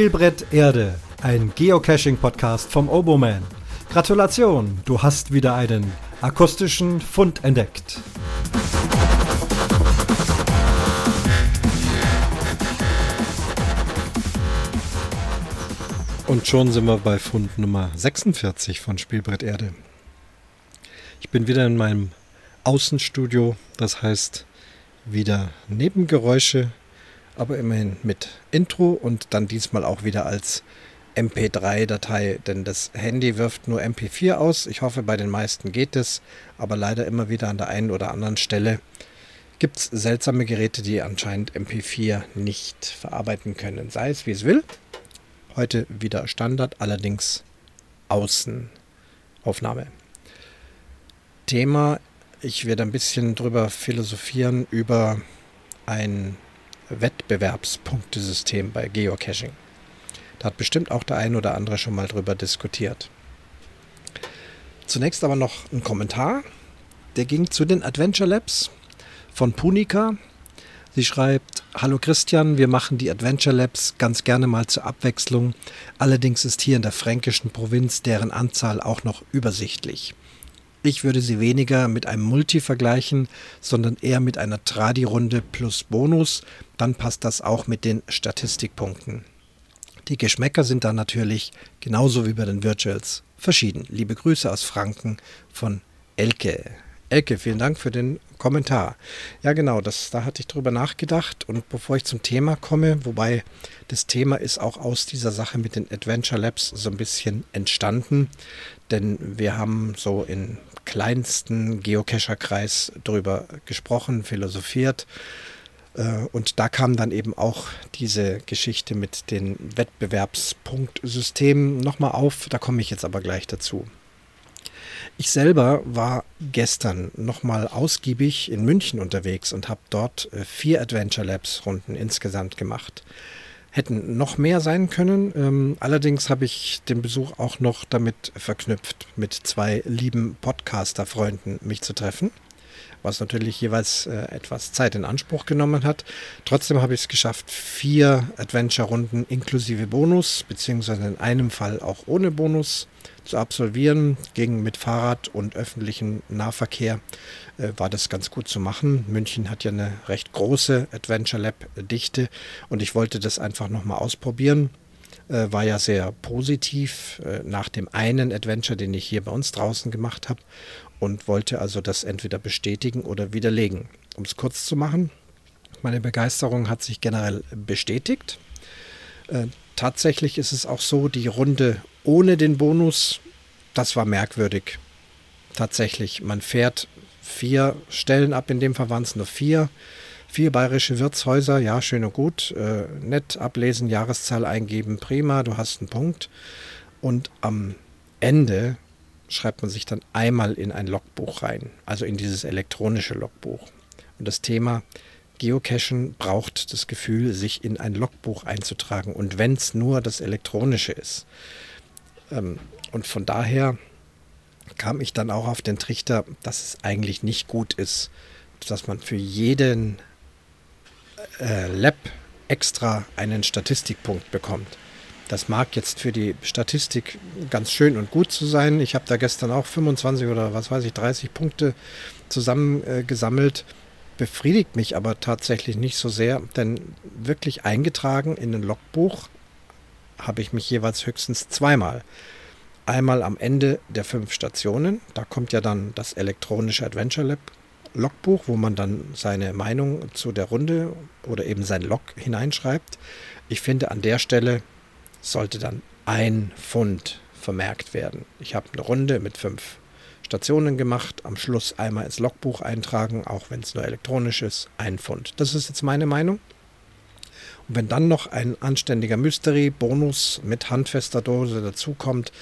Spielbrett Erde, ein Geocaching-Podcast vom Oboman. Gratulation, du hast wieder einen akustischen Fund entdeckt. Und schon sind wir bei Fund Nummer 46 von Spielbrett Erde. Ich bin wieder in meinem Außenstudio, das heißt wieder Nebengeräusche aber immerhin mit Intro und dann diesmal auch wieder als MP3-Datei, denn das Handy wirft nur MP4 aus. Ich hoffe, bei den meisten geht es, aber leider immer wieder an der einen oder anderen Stelle gibt es seltsame Geräte, die anscheinend MP4 nicht verarbeiten können. Sei es wie es will. Heute wieder Standard, allerdings Außenaufnahme. Thema, ich werde ein bisschen drüber philosophieren über ein Wettbewerbspunktesystem bei Geocaching. Da hat bestimmt auch der ein oder andere schon mal drüber diskutiert. Zunächst aber noch ein Kommentar. Der ging zu den Adventure Labs von Punika. Sie schreibt, Hallo Christian, wir machen die Adventure Labs ganz gerne mal zur Abwechslung. Allerdings ist hier in der fränkischen Provinz deren Anzahl auch noch übersichtlich. Ich würde sie weniger mit einem Multi vergleichen, sondern eher mit einer Tradi-Runde plus Bonus. Dann passt das auch mit den Statistikpunkten. Die Geschmäcker sind dann natürlich, genauso wie bei den Virtuals, verschieden. Liebe Grüße aus Franken von Elke. Elke, vielen Dank für den Kommentar. Ja, genau, das, da hatte ich drüber nachgedacht. Und bevor ich zum Thema komme, wobei das Thema ist auch aus dieser Sache mit den Adventure Labs so ein bisschen entstanden, denn wir haben so in kleinsten Geocacher-Kreis drüber gesprochen, philosophiert. Äh, und da kam dann eben auch diese Geschichte mit den Wettbewerbspunktsystemen nochmal auf. Da komme ich jetzt aber gleich dazu. Ich selber war gestern nochmal ausgiebig in München unterwegs und habe dort äh, vier Adventure Labs Runden insgesamt gemacht hätten noch mehr sein können. Ähm, allerdings habe ich den Besuch auch noch damit verknüpft, mit zwei lieben Podcaster-Freunden mich zu treffen, was natürlich jeweils äh, etwas Zeit in Anspruch genommen hat. Trotzdem habe ich es geschafft, vier Adventure-Runden inklusive Bonus, beziehungsweise in einem Fall auch ohne Bonus zu absolvieren. Ging mit Fahrrad und öffentlichem Nahverkehr äh, war das ganz gut zu machen. München hat ja eine recht große Adventure Lab Dichte und ich wollte das einfach nochmal ausprobieren. Äh, war ja sehr positiv äh, nach dem einen Adventure, den ich hier bei uns draußen gemacht habe und wollte also das entweder bestätigen oder widerlegen. Um es kurz zu machen, meine Begeisterung hat sich generell bestätigt. Äh, tatsächlich ist es auch so, die Runde ohne den Bonus, das war merkwürdig. Tatsächlich, man fährt vier Stellen ab, in dem Fall waren es nur vier. Vier bayerische Wirtshäuser, ja, schön und gut. Äh, nett ablesen, Jahreszahl eingeben, prima, du hast einen Punkt. Und am Ende schreibt man sich dann einmal in ein Logbuch rein, also in dieses elektronische Logbuch. Und das Thema Geocachen braucht das Gefühl, sich in ein Logbuch einzutragen. Und wenn es nur das elektronische ist. Ähm, und von daher kam ich dann auch auf den Trichter, dass es eigentlich nicht gut ist, dass man für jeden äh, Lab extra einen Statistikpunkt bekommt. Das mag jetzt für die Statistik ganz schön und gut zu sein. Ich habe da gestern auch 25 oder was weiß ich, 30 Punkte zusammengesammelt. Äh, Befriedigt mich aber tatsächlich nicht so sehr, denn wirklich eingetragen in ein Logbuch habe ich mich jeweils höchstens zweimal. Einmal am Ende der fünf Stationen, da kommt ja dann das elektronische Adventure Lab Logbuch, wo man dann seine Meinung zu der Runde oder eben sein Log hineinschreibt. Ich finde, an der Stelle sollte dann ein Pfund vermerkt werden. Ich habe eine Runde mit fünf Stationen gemacht, am Schluss einmal ins Logbuch eintragen, auch wenn es nur elektronisch ist, ein Pfund. Das ist jetzt meine Meinung. Und wenn dann noch ein anständiger Mystery-Bonus mit handfester Dose dazukommt,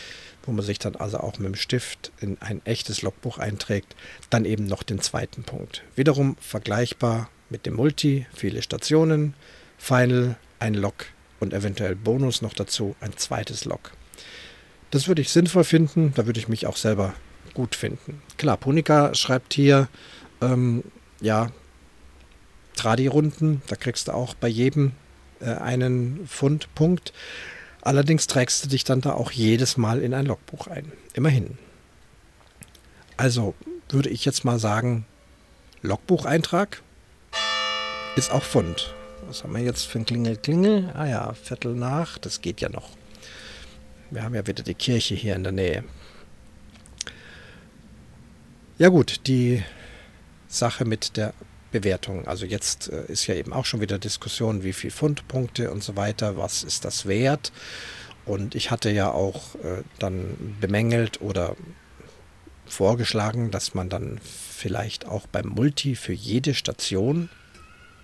wo man sich dann also auch mit dem Stift in ein echtes Logbuch einträgt, dann eben noch den zweiten Punkt. Wiederum vergleichbar mit dem Multi, viele Stationen, Final, ein Log und eventuell Bonus noch dazu, ein zweites Log. Das würde ich sinnvoll finden, da würde ich mich auch selber gut finden. Klar, Punika schreibt hier, ähm, ja, Tradi-Runden, da kriegst du auch bei jedem äh, einen Fundpunkt. Allerdings trägst du dich dann da auch jedes Mal in ein Logbuch ein. Immerhin. Also würde ich jetzt mal sagen, Logbucheintrag ist auch Fund. Was haben wir jetzt für ein Klingel, Klingel? Ah ja, Viertel nach, das geht ja noch. Wir haben ja wieder die Kirche hier in der Nähe. Ja gut, die Sache mit der Bewertung. Also jetzt äh, ist ja eben auch schon wieder Diskussion, wie viel Fundpunkte und so weiter, was ist das wert. Und ich hatte ja auch äh, dann bemängelt oder vorgeschlagen, dass man dann vielleicht auch beim Multi für jede Station,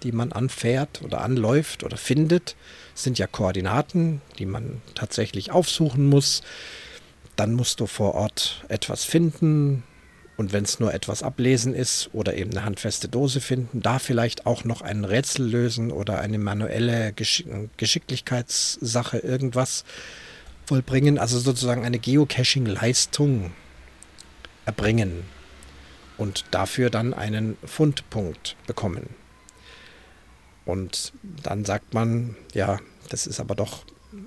die man anfährt oder anläuft oder findet, sind ja Koordinaten, die man tatsächlich aufsuchen muss. Dann musst du vor Ort etwas finden, und wenn es nur etwas ablesen ist oder eben eine handfeste Dose finden, da vielleicht auch noch ein Rätsel lösen oder eine manuelle Geschick Geschicklichkeitssache irgendwas vollbringen, also sozusagen eine Geocaching-Leistung erbringen und dafür dann einen Fundpunkt bekommen. Und dann sagt man, ja, das ist aber doch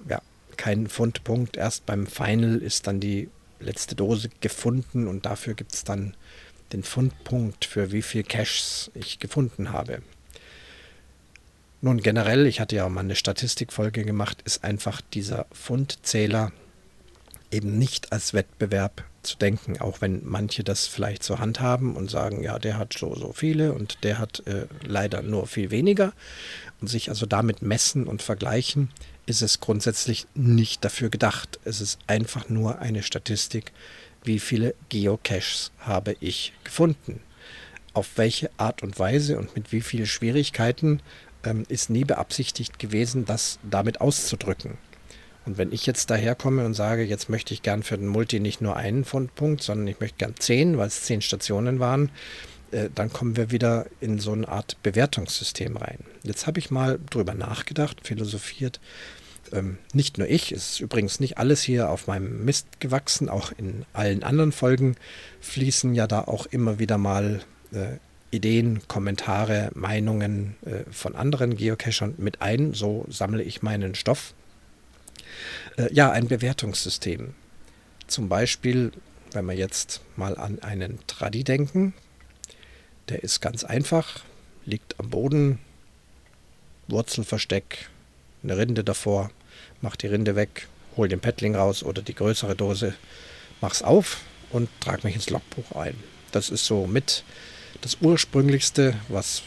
ja, kein Fundpunkt. Erst beim Final ist dann die letzte Dose gefunden und dafür gibt es dann den Fundpunkt, für wie viel Caches ich gefunden habe. Nun generell, ich hatte ja auch mal eine Statistikfolge gemacht, ist einfach dieser Fundzähler eben nicht als Wettbewerb zu denken, auch wenn manche das vielleicht zur Hand haben und sagen, ja, der hat so, so viele und der hat äh, leider nur viel weniger und sich also damit messen und vergleichen, ist es grundsätzlich nicht dafür gedacht. Es ist einfach nur eine Statistik, wie viele Geocaches habe ich gefunden. Auf welche Art und Weise und mit wie vielen Schwierigkeiten ähm, ist nie beabsichtigt gewesen, das damit auszudrücken. Und wenn ich jetzt daherkomme und sage, jetzt möchte ich gern für den Multi nicht nur einen Fundpunkt, sondern ich möchte gern zehn, weil es zehn Stationen waren, äh, dann kommen wir wieder in so eine Art Bewertungssystem rein. Jetzt habe ich mal drüber nachgedacht, philosophiert, ähm, nicht nur ich, es ist übrigens nicht alles hier auf meinem Mist gewachsen, auch in allen anderen Folgen fließen ja da auch immer wieder mal äh, Ideen, Kommentare, Meinungen äh, von anderen Geocachern mit ein. So sammle ich meinen Stoff. Äh, ja, ein Bewertungssystem. Zum Beispiel, wenn wir jetzt mal an einen Tradi denken, der ist ganz einfach, liegt am Boden, Wurzelversteck, eine Rinde davor, mach die Rinde weg, hol den Paddling raus oder die größere Dose, mach's auf und trag mich ins Logbuch ein. Das ist so mit das ursprünglichste, was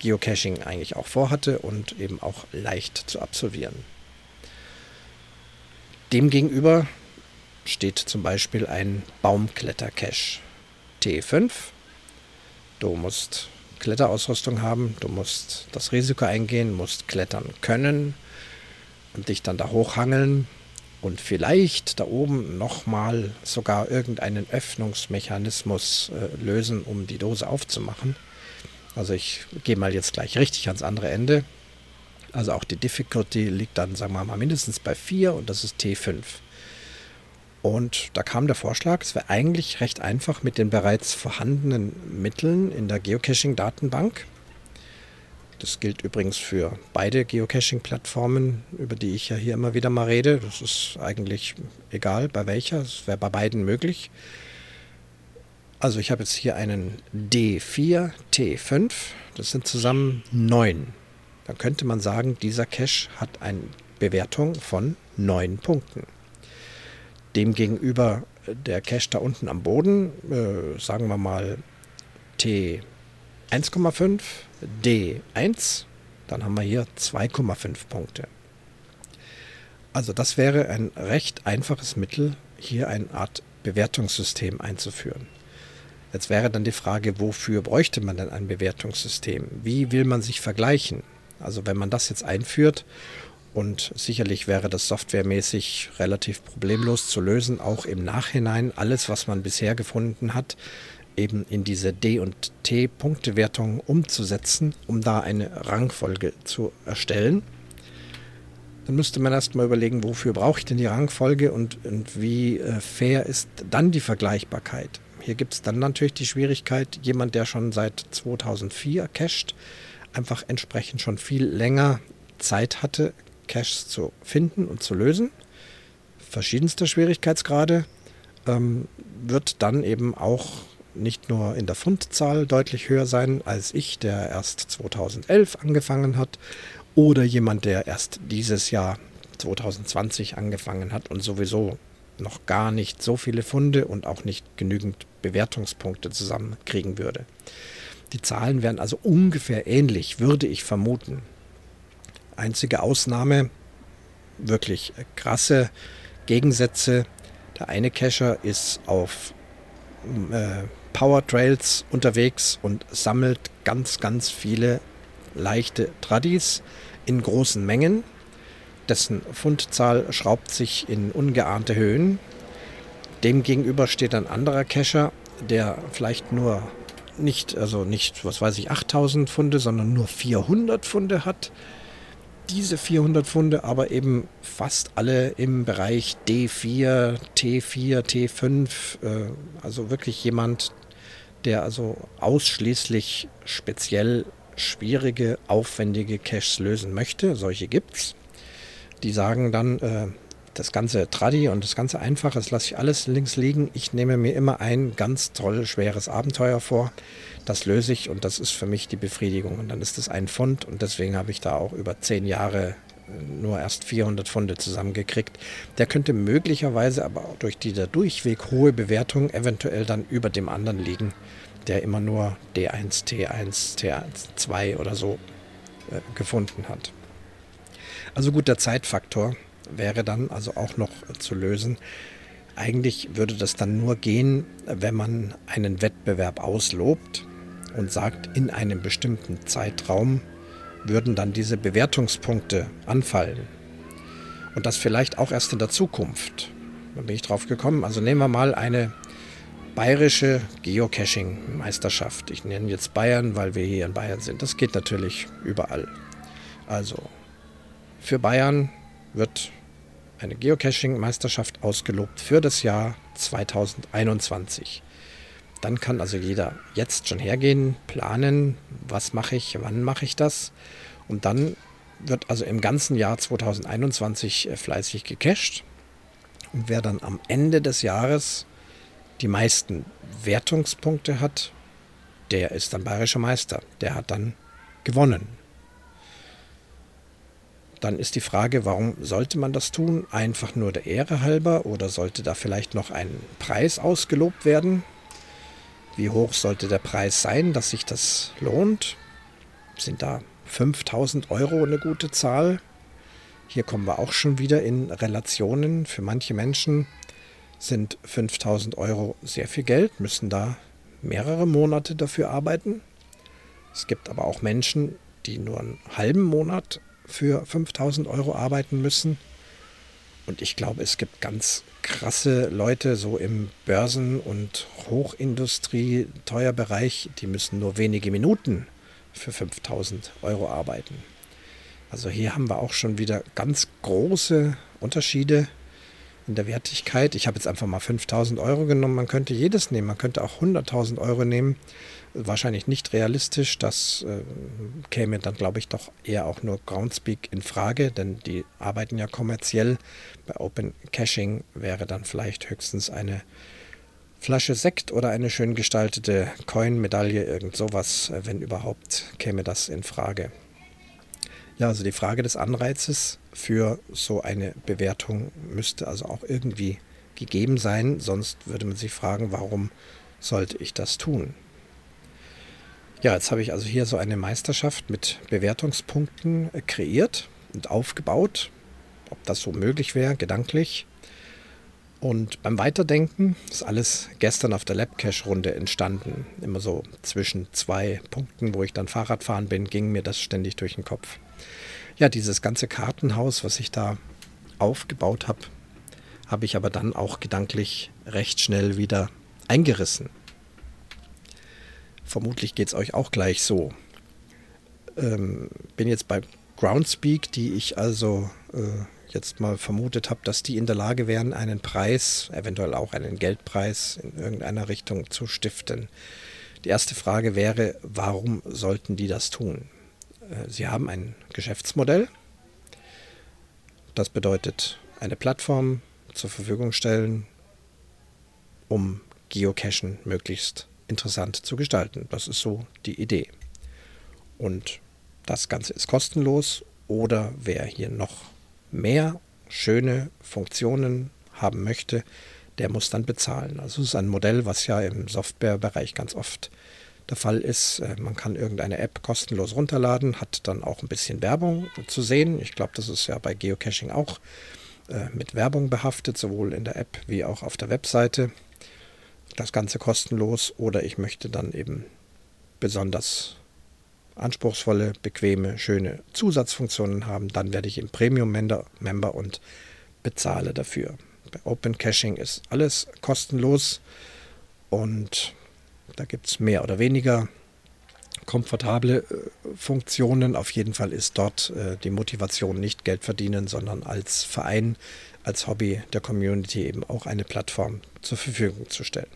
Geocaching eigentlich auch vorhatte und eben auch leicht zu absolvieren. Demgegenüber steht zum Beispiel ein Baumklettercache T5. Du musst Kletterausrüstung haben, du musst das Risiko eingehen, musst klettern können, und dich dann da hochhangeln und vielleicht da oben nochmal sogar irgendeinen Öffnungsmechanismus äh, lösen, um die Dose aufzumachen. Also ich gehe mal jetzt gleich richtig ans andere Ende. Also auch die Difficulty liegt dann, sagen wir mal, mindestens bei 4 und das ist T5. Und da kam der Vorschlag, es wäre eigentlich recht einfach mit den bereits vorhandenen Mitteln in der Geocaching-Datenbank das gilt übrigens für beide Geocaching-Plattformen, über die ich ja hier immer wieder mal rede. Das ist eigentlich egal, bei welcher. Es wäre bei beiden möglich. Also ich habe jetzt hier einen D4, T5. Das sind zusammen neun. Dann könnte man sagen, dieser Cache hat eine Bewertung von neun Punkten. Demgegenüber der Cache da unten am Boden, äh, sagen wir mal T 1,5, D1, dann haben wir hier 2,5 Punkte. Also das wäre ein recht einfaches Mittel, hier eine Art Bewertungssystem einzuführen. Jetzt wäre dann die Frage, wofür bräuchte man denn ein Bewertungssystem? Wie will man sich vergleichen? Also wenn man das jetzt einführt und sicherlich wäre das softwaremäßig relativ problemlos zu lösen, auch im Nachhinein alles, was man bisher gefunden hat, eben in diese D- und T-Punktewertung umzusetzen, um da eine Rangfolge zu erstellen. Dann müsste man erstmal überlegen, wofür brauche ich denn die Rangfolge und, und wie äh, fair ist dann die Vergleichbarkeit. Hier gibt es dann natürlich die Schwierigkeit, jemand, der schon seit 2004 cached, einfach entsprechend schon viel länger Zeit hatte, Caches zu finden und zu lösen, verschiedenster Schwierigkeitsgrade, ähm, wird dann eben auch nicht nur in der Fundzahl deutlich höher sein als ich, der erst 2011 angefangen hat, oder jemand, der erst dieses Jahr 2020 angefangen hat und sowieso noch gar nicht so viele Funde und auch nicht genügend Bewertungspunkte zusammenkriegen würde. Die Zahlen wären also ungefähr ähnlich, würde ich vermuten. Einzige Ausnahme, wirklich krasse Gegensätze. Der eine Cacher ist auf äh, Power Trails unterwegs und sammelt ganz, ganz viele leichte Tradis in großen Mengen. Dessen Fundzahl schraubt sich in ungeahnte Höhen. Demgegenüber steht ein anderer Cacher, der vielleicht nur nicht, also nicht, was weiß ich, 8000 Funde, sondern nur 400 Funde hat. Diese 400 Funde aber eben fast alle im Bereich D4, T4, T5, äh, also wirklich jemand, der also ausschließlich speziell schwierige, aufwendige Caches lösen möchte. Solche gibt's. Die sagen dann, äh, das ganze Tradi und das ganze Einfache, das lasse ich alles links liegen. Ich nehme mir immer ein ganz toll schweres Abenteuer vor. Das löse ich und das ist für mich die Befriedigung. Und dann ist es ein Pfund und deswegen habe ich da auch über zehn Jahre äh, nur erst 400 Funde zusammengekriegt. Der könnte möglicherweise aber auch durch die der durchweg hohe Bewertung eventuell dann über dem anderen liegen, der immer nur D1, T1, T2 oder so äh, gefunden hat. Also gut, der Zeitfaktor wäre dann also auch noch zu lösen. Eigentlich würde das dann nur gehen, wenn man einen Wettbewerb auslobt und sagt, in einem bestimmten Zeitraum würden dann diese Bewertungspunkte anfallen. Und das vielleicht auch erst in der Zukunft. Da bin ich drauf gekommen. Also nehmen wir mal eine bayerische Geocaching-Meisterschaft. Ich nenne jetzt Bayern, weil wir hier in Bayern sind. Das geht natürlich überall. Also für Bayern wird eine Geocaching-Meisterschaft ausgelobt für das Jahr 2021. Dann kann also jeder jetzt schon hergehen, planen, was mache ich, wann mache ich das. Und dann wird also im ganzen Jahr 2021 äh, fleißig gecached. Und wer dann am Ende des Jahres die meisten Wertungspunkte hat, der ist dann bayerischer Meister. Der hat dann gewonnen. Dann ist die Frage, warum sollte man das tun? Einfach nur der Ehre halber oder sollte da vielleicht noch ein Preis ausgelobt werden? Wie hoch sollte der Preis sein, dass sich das lohnt? Sind da 5000 Euro eine gute Zahl? Hier kommen wir auch schon wieder in Relationen. Für manche Menschen sind 5000 Euro sehr viel Geld, müssen da mehrere Monate dafür arbeiten. Es gibt aber auch Menschen, die nur einen halben Monat für 5000 Euro arbeiten müssen. Und ich glaube, es gibt ganz krasse Leute so im Börsen- und Hochindustrie-Teuerbereich, die müssen nur wenige Minuten für 5000 Euro arbeiten. Also hier haben wir auch schon wieder ganz große Unterschiede in der Wertigkeit. Ich habe jetzt einfach mal 5000 Euro genommen. Man könnte jedes nehmen. Man könnte auch 100.000 Euro nehmen. Wahrscheinlich nicht realistisch. Das äh, käme dann, glaube ich, doch eher auch nur Groundspeak in Frage, denn die arbeiten ja kommerziell. Bei Open Caching wäre dann vielleicht höchstens eine Flasche Sekt oder eine schön gestaltete Coin-Medaille, irgend sowas, äh, wenn überhaupt, käme das in Frage. Ja, also die Frage des Anreizes für so eine Bewertung müsste also auch irgendwie gegeben sein, sonst würde man sich fragen, warum sollte ich das tun? Ja, jetzt habe ich also hier so eine Meisterschaft mit Bewertungspunkten kreiert und aufgebaut, ob das so möglich wäre, gedanklich. Und beim Weiterdenken ist alles gestern auf der Labcache-Runde entstanden. Immer so zwischen zwei Punkten, wo ich dann Fahrrad fahren bin, ging mir das ständig durch den Kopf ja, dieses ganze Kartenhaus, was ich da aufgebaut habe, habe ich aber dann auch gedanklich recht schnell wieder eingerissen. Vermutlich geht es euch auch gleich so. Ähm, bin jetzt bei Groundspeak, die ich also äh, jetzt mal vermutet habe, dass die in der Lage wären, einen Preis, eventuell auch einen Geldpreis in irgendeiner Richtung zu stiften. Die erste Frage wäre, warum sollten die das tun? Äh, sie haben ein Geschäftsmodell, Das bedeutet eine Plattform zur Verfügung stellen, um Geocachen möglichst interessant zu gestalten. Das ist so die Idee. Und das Ganze ist kostenlos oder wer hier noch mehr schöne Funktionen haben möchte, der muss dann bezahlen. Also es ist ein Modell, was ja im Softwarebereich ganz oft der Fall ist. Äh, man kann irgendeine App kostenlos runterladen, hat dann auch ein bisschen Werbung zu sehen. Ich glaube, das ist ja bei Geocaching auch äh, mit Werbung behaftet, sowohl in der App wie auch auf der Webseite. Das Ganze kostenlos oder ich möchte dann eben besonders anspruchsvolle, bequeme, schöne Zusatzfunktionen haben, dann werde ich im Premium-Member und bezahle dafür. Bei Open Caching ist alles kostenlos und da gibt es mehr oder weniger komfortable äh, Funktionen. Auf jeden Fall ist dort äh, die Motivation nicht Geld verdienen, sondern als Verein, als Hobby der Community eben auch eine Plattform zur Verfügung zu stellen.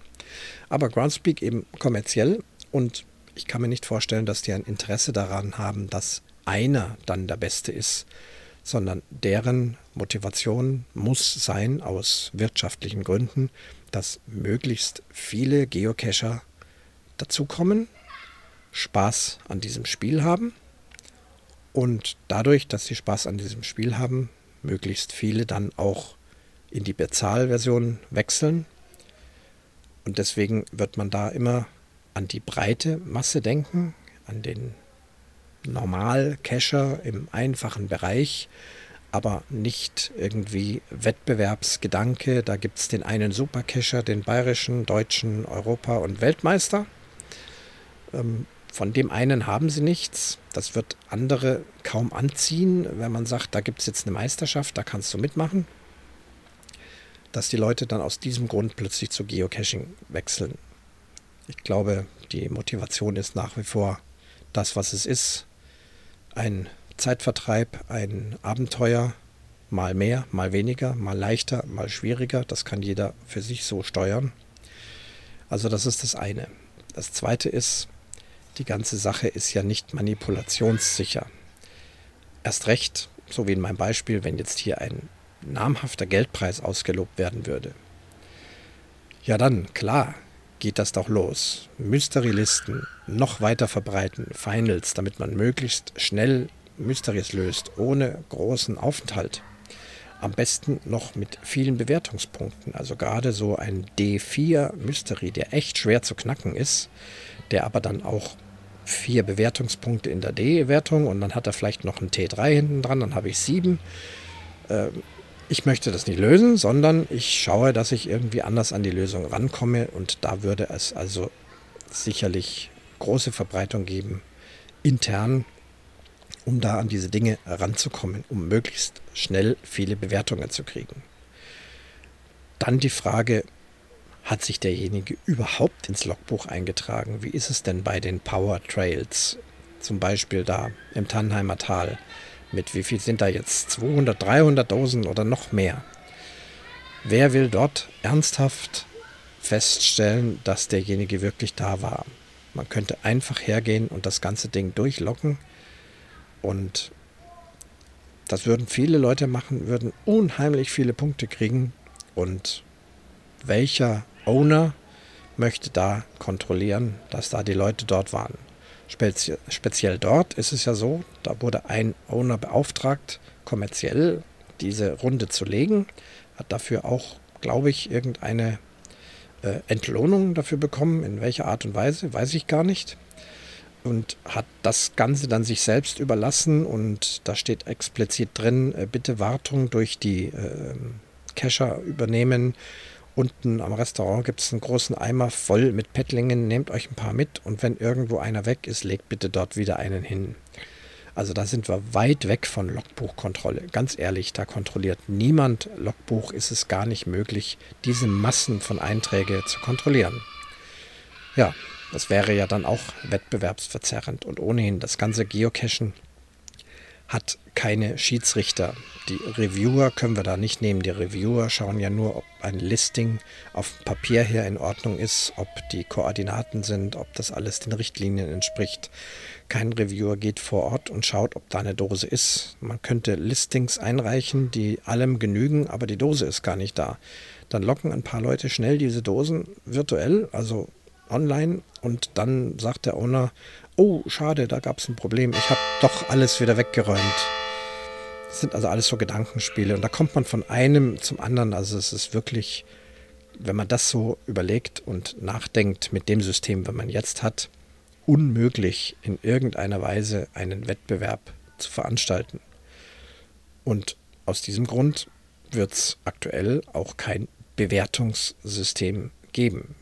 Aber Groundspeak eben kommerziell und ich kann mir nicht vorstellen, dass die ein Interesse daran haben, dass einer dann der Beste ist, sondern deren Motivation muss sein, aus wirtschaftlichen Gründen, dass möglichst viele Geocacher dazukommen, Spaß an diesem Spiel haben und dadurch, dass sie Spaß an diesem Spiel haben, möglichst viele dann auch in die Bezahlversion wechseln. Und deswegen wird man da immer an die breite Masse denken, an den Normal-Cacher im einfachen Bereich, aber nicht irgendwie Wettbewerbsgedanke. Da gibt es den einen Supercacher, den bayerischen, deutschen, Europa- und Weltmeister. Ähm, von dem einen haben sie nichts. Das wird andere kaum anziehen, wenn man sagt, da gibt es jetzt eine Meisterschaft, da kannst du mitmachen. Dass die Leute dann aus diesem Grund plötzlich zu Geocaching wechseln. Ich glaube, die Motivation ist nach wie vor das, was es ist. Ein Zeitvertreib, ein Abenteuer, mal mehr, mal weniger, mal leichter, mal schwieriger. Das kann jeder für sich so steuern. Also das ist das eine. Das zweite ist, die ganze Sache ist ja nicht manipulationssicher. Erst recht, so wie in meinem Beispiel, wenn jetzt hier ein namhafter Geldpreis ausgelobt werden würde. Ja dann, klar, geht das doch los. Mystery-Listen noch weiter verbreiten, Finals, damit man möglichst schnell Mysteries löst, ohne großen Aufenthalt. Am besten noch mit vielen Bewertungspunkten. Also gerade so ein D4 Mystery, der echt schwer zu knacken ist, der aber dann auch vier Bewertungspunkte in der D-Wertung und dann hat er vielleicht noch ein T3 hinten dran, dann habe ich sieben. Ähm, ich möchte das nicht lösen, sondern ich schaue, dass ich irgendwie anders an die Lösung rankomme und da würde es also sicherlich große Verbreitung geben, intern, um da an diese Dinge ranzukommen, um möglichst schnell viele Bewertungen zu kriegen. Dann die Frage, hat sich derjenige überhaupt ins Logbuch eingetragen? Wie ist es denn bei den Power Trails? Zum Beispiel da im Tannheimer Tal mit wie viel sind da jetzt? 200, 300 Dosen oder noch mehr? Wer will dort ernsthaft feststellen, dass derjenige wirklich da war? Man könnte einfach hergehen und das ganze Ding durchlocken und das würden viele Leute machen, würden unheimlich viele Punkte kriegen und welcher Owner möchte da kontrollieren, dass da die Leute dort waren? Spezie speziell dort ist es ja so, da wurde ein Owner beauftragt, kommerziell diese Runde zu legen, hat dafür auch, glaube ich, irgendeine äh, Entlohnung dafür bekommen. In welcher Art und Weise, weiß ich gar nicht. Und hat das Ganze dann sich selbst überlassen und da steht explizit drin, äh, bitte Wartung durch die äh, Cacher übernehmen Unten am Restaurant gibt es einen großen Eimer voll mit Pettlingen. Nehmt euch ein paar mit und wenn irgendwo einer weg ist, legt bitte dort wieder einen hin. Also da sind wir weit weg von Logbuchkontrolle. Ganz ehrlich, da kontrolliert niemand Logbuch. Ist es gar nicht möglich, diese Massen von Einträgen zu kontrollieren. Ja, das wäre ja dann auch wettbewerbsverzerrend. Und ohnehin das ganze Geocachen hat keine Schiedsrichter. Die Reviewer können wir da nicht nehmen. Die Reviewer schauen ja nur, ob ein Listing auf Papier her in Ordnung ist, ob die Koordinaten sind, ob das alles den Richtlinien entspricht. Kein Reviewer geht vor Ort und schaut, ob da eine Dose ist. Man könnte Listings einreichen, die allem genügen, aber die Dose ist gar nicht da. Dann locken ein paar Leute schnell diese Dosen virtuell, also online, und dann sagt der Owner, oh, schade, da gab es ein Problem, ich habe doch alles wieder weggeräumt. Das sind also alles so Gedankenspiele und da kommt man von einem zum anderen. Also es ist wirklich, wenn man das so überlegt und nachdenkt mit dem System, wenn man jetzt hat, unmöglich in irgendeiner Weise einen Wettbewerb zu veranstalten. Und aus diesem Grund wird es aktuell auch kein Bewertungssystem geben.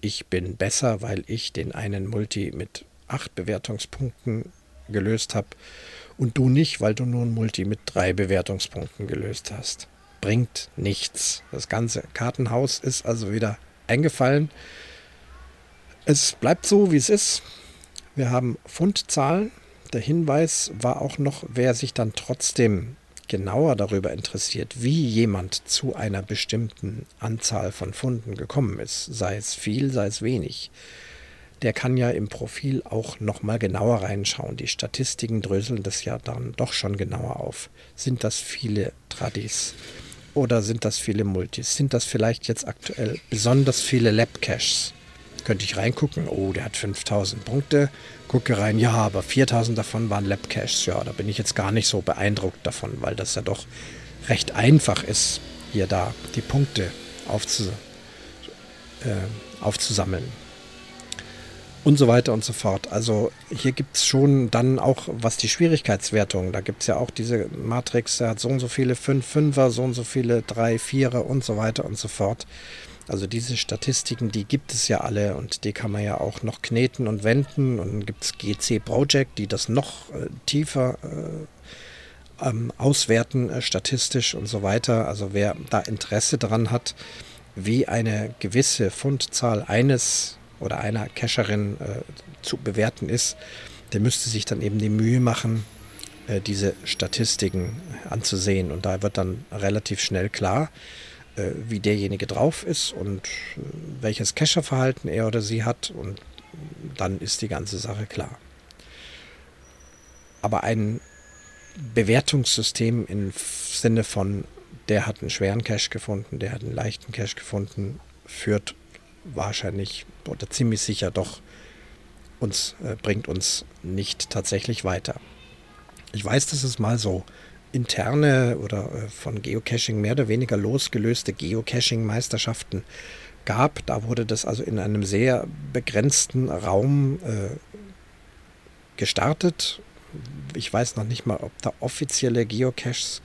Ich bin besser, weil ich den einen Multi mit acht Bewertungspunkten gelöst habe und du nicht, weil du nur ein Multi mit drei Bewertungspunkten gelöst hast. Bringt nichts. Das ganze Kartenhaus ist also wieder eingefallen. Es bleibt so, wie es ist. Wir haben Fundzahlen. Der Hinweis war auch noch, wer sich dann trotzdem genauer darüber interessiert, wie jemand zu einer bestimmten Anzahl von Funden gekommen ist, sei es viel, sei es wenig, der kann ja im Profil auch noch mal genauer reinschauen. Die Statistiken dröseln das ja dann doch schon genauer auf. Sind das viele Tradis oder sind das viele Multis? Sind das vielleicht jetzt aktuell besonders viele Lab-Caches? Könnte ich reingucken, oh, der hat 5000 Punkte. Gucke rein, ja, aber 4000 davon waren Lab-Caches. Ja, da bin ich jetzt gar nicht so beeindruckt davon, weil das ja doch recht einfach ist, hier da die Punkte aufzu, äh, aufzusammeln. Und so weiter und so fort. Also hier gibt es schon dann auch, was die Schwierigkeitswertung, da gibt es ja auch diese Matrix, der hat so und so viele 5 Fünfer, so und so viele 3 Vierer und so weiter und so fort. Also diese Statistiken, die gibt es ja alle und die kann man ja auch noch kneten und wenden. Und dann gibt es GC Project, die das noch äh, tiefer äh, ähm, auswerten, äh, statistisch und so weiter. Also wer da Interesse daran hat, wie eine gewisse Fundzahl eines oder einer Cacherin äh, zu bewerten ist, der müsste sich dann eben die Mühe machen, äh, diese Statistiken anzusehen. Und da wird dann relativ schnell klar, äh, wie derjenige drauf ist und äh, welches Cacher-Verhalten er oder sie hat und dann ist die ganze Sache klar. Aber ein Bewertungssystem im Sinne von, der hat einen schweren Cache gefunden, der hat einen leichten Cache gefunden, führt wahrscheinlich oder ziemlich sicher doch uns, äh, bringt uns nicht tatsächlich weiter. Ich weiß, dass es mal so interne oder äh, von Geocaching mehr oder weniger losgelöste Geocaching-Meisterschaften gab. Da wurde das also in einem sehr begrenzten Raum äh, gestartet. Ich weiß noch nicht mal, ob da offizielle Geocaches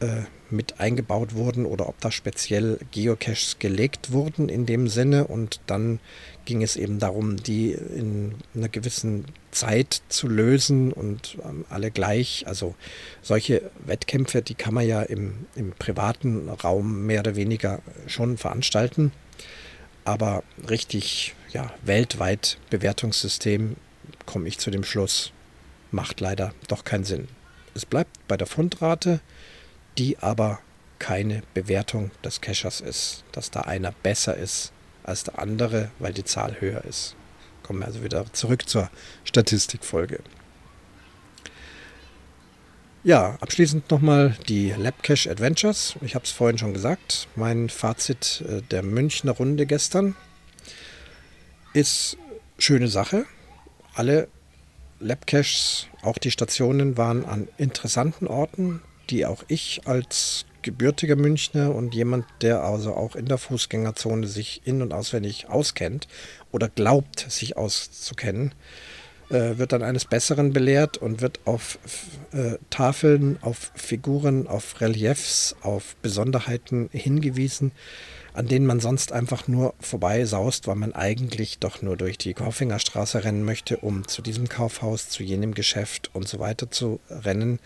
äh, mit eingebaut wurden oder ob da speziell Geocaches gelegt wurden in dem Sinne und dann ging es eben darum, die in einer gewissen Zeit zu lösen und ähm, alle gleich. Also solche Wettkämpfe, die kann man ja im, im privaten Raum mehr oder weniger schon veranstalten. Aber richtig, ja, weltweit Bewertungssystem, komme ich zu dem Schluss, macht leider doch keinen Sinn. Es bleibt bei der Fundrate, die aber keine Bewertung des Cachers ist, dass da einer besser ist als der andere, weil die Zahl höher ist. Kommen wir also wieder zurück zur Statistikfolge. Ja, abschließend nochmal die Labcache Adventures. Ich habe es vorhin schon gesagt. Mein Fazit äh, der Münchner Runde gestern ist schöne Sache. Alle Labcaches, auch die Stationen, waren an interessanten Orten, die auch ich als gebürtiger Münchner und jemand, der also auch in der Fußgängerzone sich in- und auswendig auskennt oder glaubt, sich auszukennen, äh, wird dann eines Besseren belehrt und wird auf äh, Tafeln, auf Figuren, auf Reliefs, auf Besonderheiten hingewiesen, an denen man sonst einfach nur vorbei saust, weil man eigentlich doch nur durch die Kaufingerstraße rennen möchte, um zu diesem Kaufhaus, zu jenem Geschäft und so weiter zu rennen,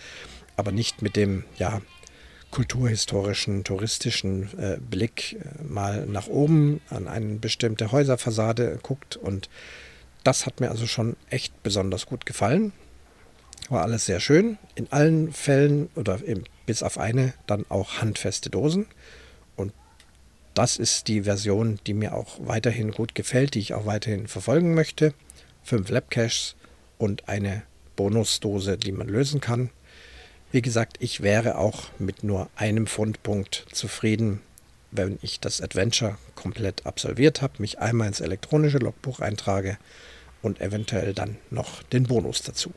aber nicht mit dem, ja, kulturhistorischen, touristischen äh, Blick äh, mal nach oben an eine bestimmte Häuserfassade guckt. Und das hat mir also schon echt besonders gut gefallen. War alles sehr schön. In allen Fällen oder eben bis auf eine dann auch handfeste Dosen. Und das ist die Version, die mir auch weiterhin gut gefällt, die ich auch weiterhin verfolgen möchte. Fünf Labcaches, und eine Bonusdose, die man lösen kann. Wie gesagt, ich wäre auch mit nur einem Fundpunkt zufrieden, wenn ich das Adventure komplett absolviert habe, mich einmal ins elektronische Logbuch eintrage und eventuell dann noch den Bonus dazu.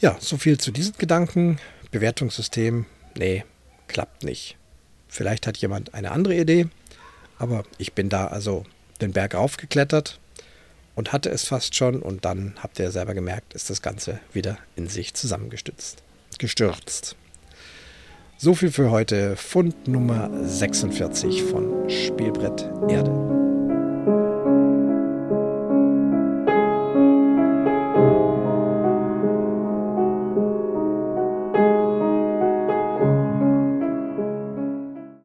Ja, so viel zu diesen Gedanken. Bewertungssystem, nee, klappt nicht. Vielleicht hat jemand eine andere Idee, aber ich bin da also den Berg aufgeklettert und hatte es fast schon und dann habt ihr selber gemerkt, ist das Ganze wieder in sich zusammengestürzt. Gestürzt. So viel für heute. Fund Nummer 46 von Spielbrett Erde.